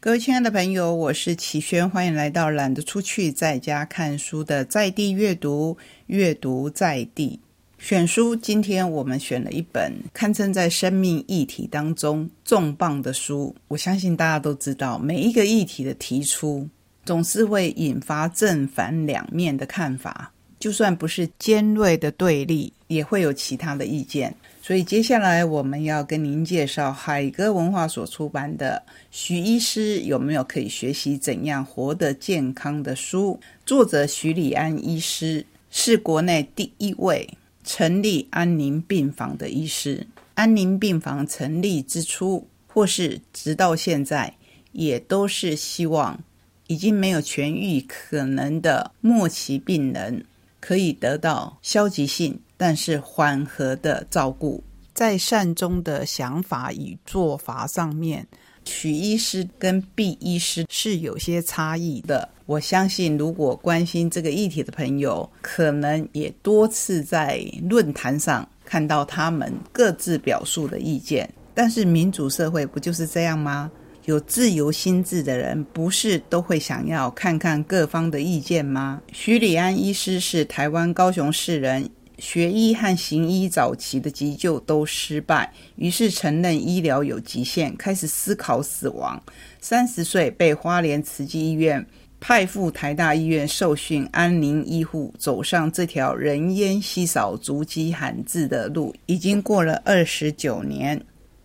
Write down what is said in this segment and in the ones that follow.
各位亲爱的朋友，我是齐轩，欢迎来到懒得出去在家看书的在地阅读，阅读在地选书。今天我们选了一本堪称在生命议题当中重磅的书。我相信大家都知道，每一个议题的提出，总是会引发正反两面的看法，就算不是尖锐的对立，也会有其他的意见。所以接下来我们要跟您介绍海格文化所出版的《徐医师有没有可以学习怎样活得健康的书》。作者徐礼安医师是国内第一位成立安宁病房的医师。安宁病房成立之初，或是直到现在，也都是希望已经没有痊愈可能的末期病人可以得到消极性。但是缓和的照顾，在善终的想法与做法上面，许医师跟毕医师是有些差异的。我相信，如果关心这个议题的朋友，可能也多次在论坛上看到他们各自表述的意见。但是民主社会不就是这样吗？有自由心智的人，不是都会想要看看各方的意见吗？徐礼安医师是台湾高雄市人。学医和行医早期的急救都失败，于是承认医疗有极限，开始思考死亡。三十岁被花莲慈济医院派赴台大医院受训安宁医护，走上这条人烟稀少、足迹罕至的路，已经过了二十九年。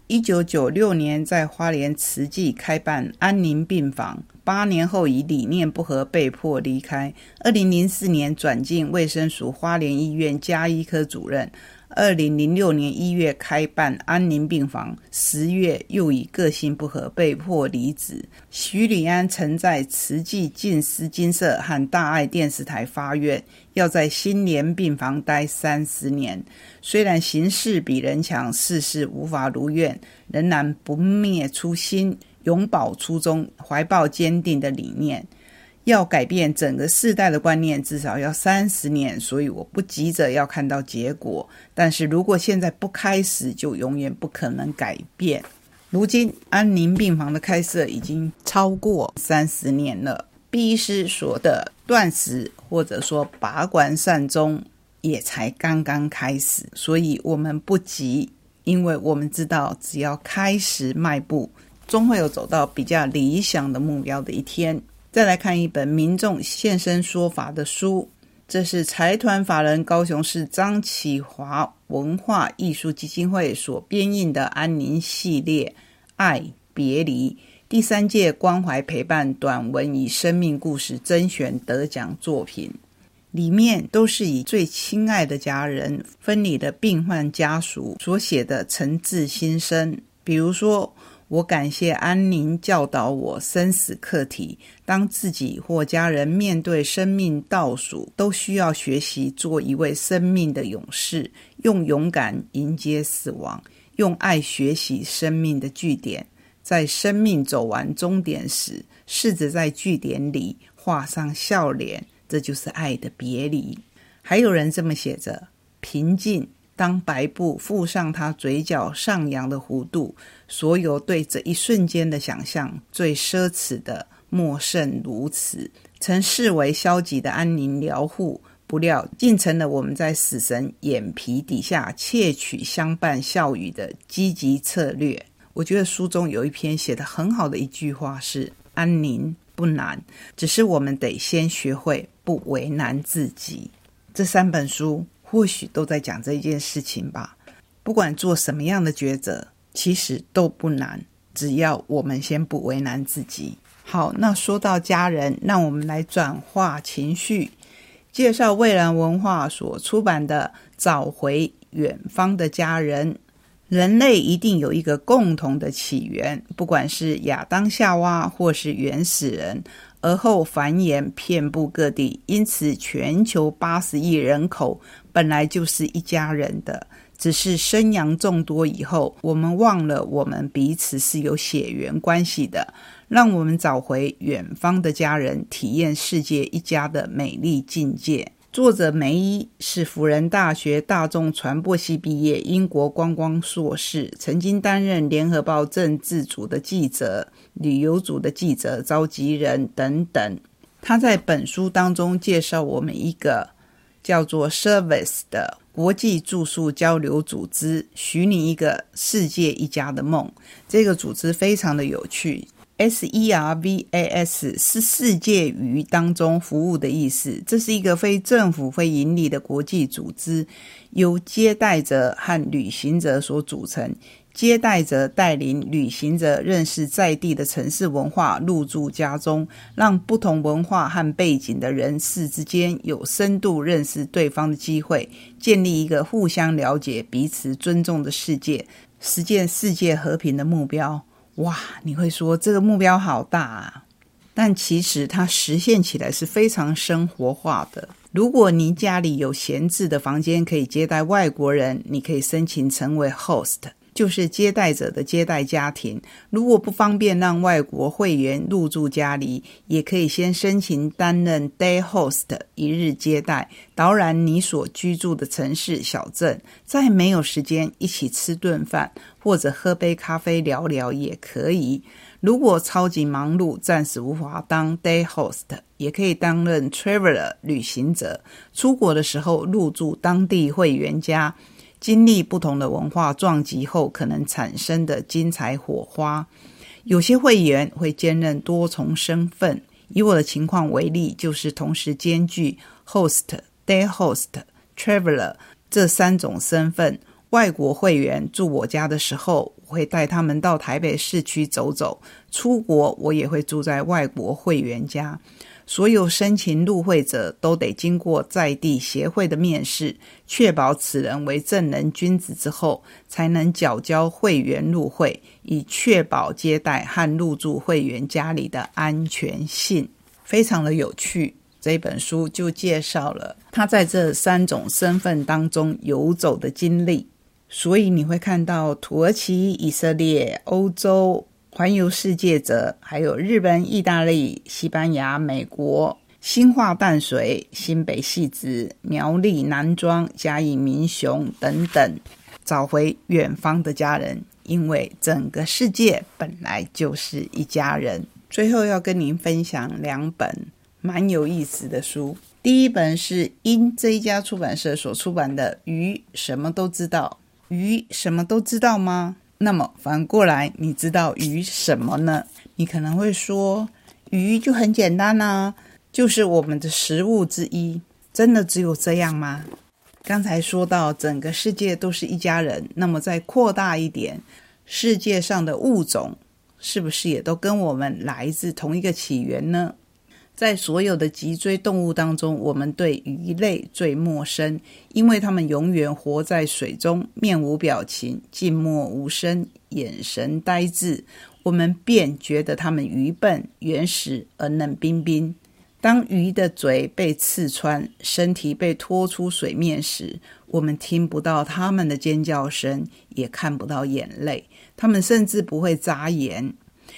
一九九六年，在花莲慈济开办安宁病房。八年后，以理念不合被迫离开。二零零四年转进卫生署花莲医院加医科主任。二零零六年一月开办安宁病房，十月又以个性不合被迫离职。徐礼安曾在慈济进思金社和大爱电视台发愿，要在新联病房待三十年。虽然形势比人强，事事无法如愿，仍然不灭初心，永葆初衷，怀抱坚定的理念。要改变整个世代的观念，至少要三十年，所以我不急着要看到结果。但是如果现在不开始，就永远不可能改变。如今安宁病房的开设已经超过三十年了，毕医师说的断食或者说拔管善终也才刚刚开始，所以我们不急，因为我们知道只要开始迈步，终会有走到比较理想的目标的一天。再来看一本民众现身说法的书，这是财团法人高雄市张启华文化艺术基金会所编印的安宁系列《爱别离》第三届关怀陪伴短文与生命故事甄选得奖作品，里面都是以最亲爱的家人分离的病患家属所写的诚挚心声，比如说。我感谢安宁教导我生死课题。当自己或家人面对生命倒数，都需要学习做一位生命的勇士，用勇敢迎接死亡，用爱学习生命的据点。在生命走完终点时，试着在据点里画上笑脸，这就是爱的别离。还有人这么写着：平静。当白布覆上他嘴角上扬的弧度，所有对这一瞬间的想象，最奢侈的莫甚如此。曾视为消极的安宁疗护，不料竟成了我们在死神眼皮底下窃取相伴笑语的积极策略。我觉得书中有一篇写得很好的一句话是：“安宁不难，只是我们得先学会不为难自己。”这三本书。或许都在讲这一件事情吧。不管做什么样的抉择，其实都不难，只要我们先不为难自己。好，那说到家人，让我们来转化情绪，介绍蔚蓝文化所出版的《找回远方的家人》。人类一定有一个共同的起源，不管是亚当夏娃，或是原始人。而后繁衍遍布各地，因此全球八十亿人口本来就是一家人的，只是生养众多以后，我们忘了我们彼此是有血缘关系的。让我们找回远方的家人，体验世界一家的美丽境界。作者梅伊是辅仁大学大众传播系毕业，英国观光硕士，曾经担任联合报政治组的记者、旅游组的记者、召集人等等。他在本书当中介绍我们一个叫做 Service 的国际住宿交流组织，许你一个世界一家的梦。这个组织非常的有趣。S E R V A S 是世界鱼当中服务的意思。这是一个非政府、非盈利的国际组织，由接待者和旅行者所组成。接待者带领旅行者认识在地的城市文化，入住家中，让不同文化和背景的人士之间有深度认识对方的机会，建立一个互相了解、彼此尊重的世界，实现世界和平的目标。哇，你会说这个目标好大啊！但其实它实现起来是非常生活化的。如果您家里有闲置的房间可以接待外国人，你可以申请成为 host。就是接待者的接待家庭，如果不方便让外国会员入住家里，也可以先申请担任 day host 一日接待，导览你所居住的城市小镇。在没有时间一起吃顿饭或者喝杯咖啡聊聊也可以。如果超级忙碌，暂时无法当 day host，也可以担任 traveler 旅行者。出国的时候入住当地会员家。经历不同的文化撞击后，可能产生的精彩火花。有些会员会兼任多重身份，以我的情况为例，就是同时兼具 host、day host、traveler 这三种身份。外国会员住我家的时候，我会带他们到台北市区走走；出国，我也会住在外国会员家。所有申请入会者都得经过在地协会的面试，确保此人为正人君子之后，才能缴交会员入会，以确保接待和入住会员家里的安全性。非常的有趣，这本书就介绍了他在这三种身份当中游走的经历。所以你会看到土耳其、以色列、欧洲。环游世界者还有日本、意大利、西班牙、美国、新化淡水、新北细子、苗栗南庄、嘉义民雄等等，找回远方的家人，因为整个世界本来就是一家人。最后要跟您分享两本蛮有意思的书，第一本是因这一家出版社所出版的《鱼什么都知道》，鱼什么都知道吗？那么反过来，你知道鱼什么呢？你可能会说，鱼就很简单呐，就是我们的食物之一。真的只有这样吗？刚才说到整个世界都是一家人，那么再扩大一点，世界上的物种是不是也都跟我们来自同一个起源呢？在所有的脊椎动物当中，我们对鱼类最陌生，因为它们永远活在水中，面无表情，静默无声，眼神呆滞，我们便觉得它们愚笨、原始而冷冰冰。当鱼的嘴被刺穿，身体被拖出水面时，我们听不到它们的尖叫声，也看不到眼泪，它们甚至不会眨眼，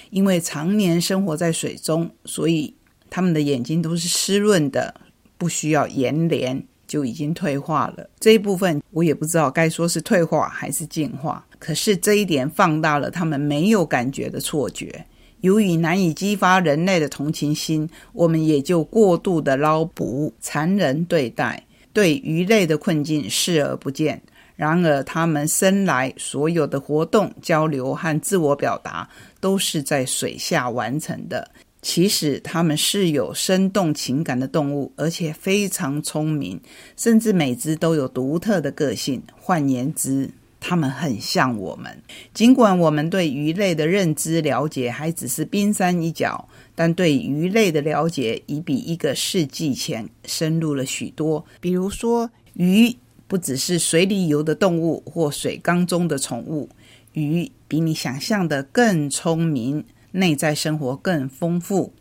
因为常年生活在水中，所以。他们的眼睛都是湿润的，不需要盐联就已经退化了。这一部分我也不知道该说是退化还是进化。可是这一点放大了他们没有感觉的错觉。由于难以激发人类的同情心，我们也就过度的捞捕、残忍对待，对鱼类的困境视而不见。然而，他们生来所有的活动、交流和自我表达都是在水下完成的。其实它们是有生动情感的动物，而且非常聪明，甚至每只都有独特的个性。换言之，它们很像我们。尽管我们对鱼类的认知了解还只是冰山一角，但对鱼类的了解已比一个世纪前深入了许多。比如说，鱼不只是水里游的动物或水缸中的宠物，鱼比你想象的更聪明。内在生活更丰富，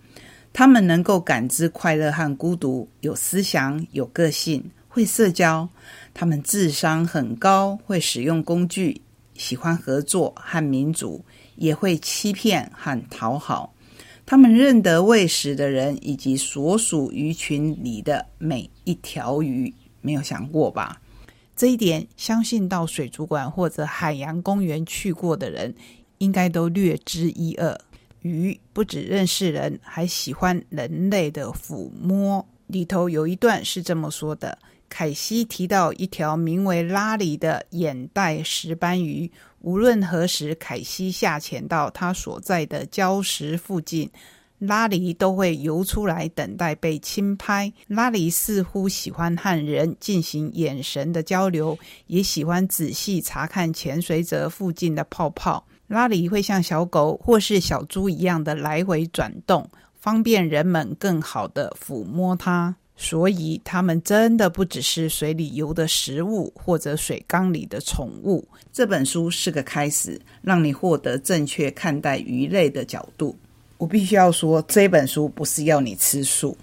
他们能够感知快乐和孤独，有思想、有个性，会社交。他们智商很高，会使用工具，喜欢合作和民主，也会欺骗和讨好。他们认得喂食的人以及所属鱼群里的每一条鱼，没有想过吧？这一点，相信到水族馆或者海洋公园去过的人，应该都略知一二。鱼不只认识人，还喜欢人类的抚摸。里头有一段是这么说的：凯西提到一条名为拉里的眼袋石斑鱼，无论何时，凯西下潜到他所在的礁石附近。拉里都会游出来等待被轻拍。拉里似乎喜欢和人进行眼神的交流，也喜欢仔细查看潜水者附近的泡泡。拉里会像小狗或是小猪一样的来回转动，方便人们更好的抚摸它。所以，它们真的不只是水里游的食物，或者水缸里的宠物。这本书是个开始，让你获得正确看待鱼类的角度。我必须要说，这本书不是要你吃素，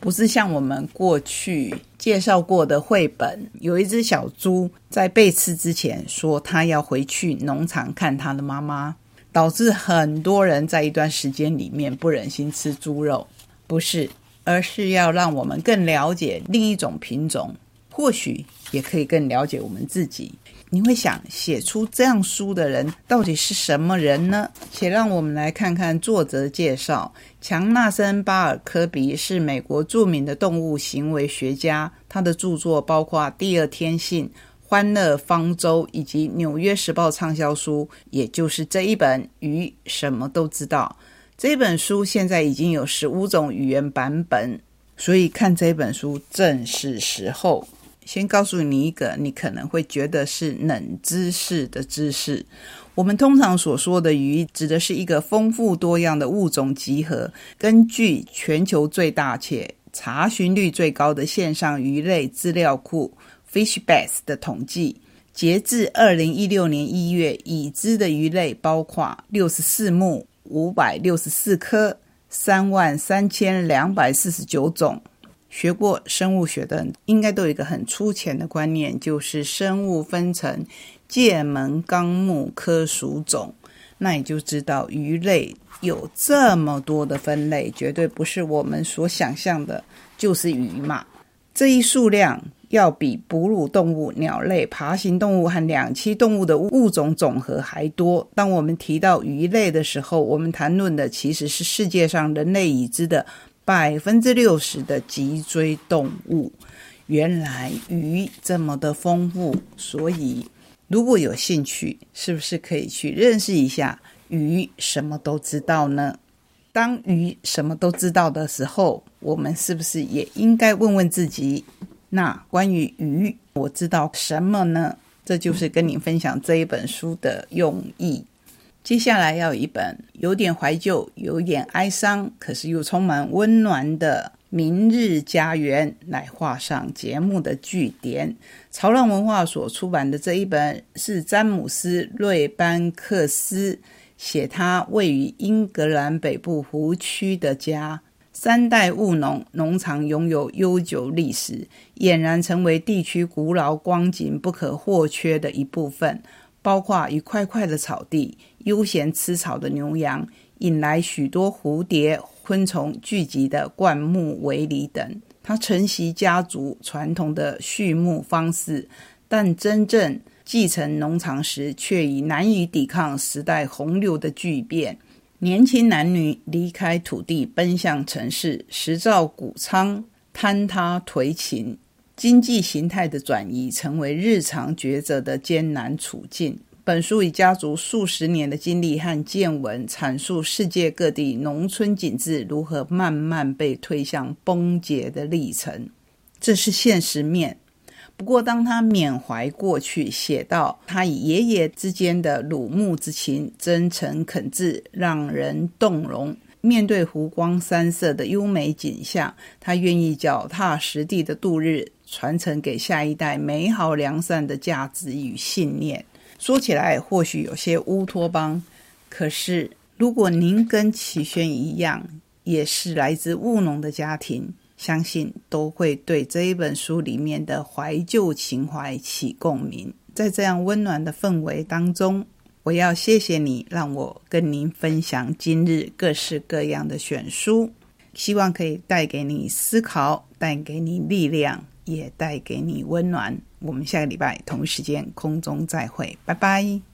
不是像我们过去介绍过的绘本，有一只小猪在被吃之前说它要回去农场看它的妈妈，导致很多人在一段时间里面不忍心吃猪肉。不是，而是要让我们更了解另一种品种，或许也可以更了解我们自己。你会想写出这样书的人到底是什么人呢？且让我们来看看作者介绍。强纳森·巴尔科比是美国著名的动物行为学家，他的著作包括《第二天性》《欢乐方舟》以及《纽约时报》畅销书，也就是这一本《鱼什么都知道》。这本书现在已经有十五种语言版本，所以看这本书正是时候。先告诉你一个你可能会觉得是冷知识的知识。我们通常所说的鱼，指的是一个丰富多样的物种集合。根据全球最大且查询率最高的线上鱼类资料库 FishBase 的统计，截至二零一六年一月，已知的鱼类包括六十四目、五百六十四颗、三万三千两百四十九种。学过生物学的，应该都有一个很粗浅的观念，就是生物分成界门纲目科属种，那你就知道鱼类有这么多的分类，绝对不是我们所想象的，就是鱼嘛。这一数量要比哺乳动物、鸟类、爬行动物和两栖动物的物种总和还多。当我们提到鱼类的时候，我们谈论的其实是世界上人类已知的。百分之六十的脊椎动物，原来鱼这么的丰富，所以如果有兴趣，是不是可以去认识一下鱼？什么都知道呢？当鱼什么都知道的时候，我们是不是也应该问问自己？那关于鱼，我知道什么呢？这就是跟你分享这一本书的用意。接下来要有一本有点怀旧、有点哀伤，可是又充满温暖的《明日家园》来画上节目的句点。潮浪文化所出版的这一本是詹姆斯·瑞班克斯写，他位于英格兰北部湖区的家，三代务农，农场拥有悠久历史，俨然成为地区古老光景不可或缺的一部分。包括一块块的草地、悠闲吃草的牛羊、引来许多蝴蝶、昆虫聚集的灌木围篱等。他承袭家族传统的畜牧方式，但真正继承农场时，却已难以抵抗时代洪流的巨变。年轻男女离开土地，奔向城市，石造谷仓，坍塌颓倾。经济形态的转移成为日常抉择的艰难处境。本书以家族数十年的经历和见闻，阐述世界各地农村景致如何慢慢被推向崩解的历程。这是现实面。不过，当他缅怀过去，写到他与爷爷之间的鲁木之情，真诚恳挚，让人动容。面对湖光山色的优美景象，他愿意脚踏实地的度日。传承给下一代美好良善的价值与信念。说起来或许有些乌托邦，可是如果您跟启轩一样，也是来自务农的家庭，相信都会对这一本书里面的怀旧情怀起共鸣。在这样温暖的氛围当中，我要谢谢你，让我跟您分享今日各式各样的选书，希望可以带给你思考，带给你力量，也带给你温暖。我们下个礼拜同一时间空中再会，拜拜。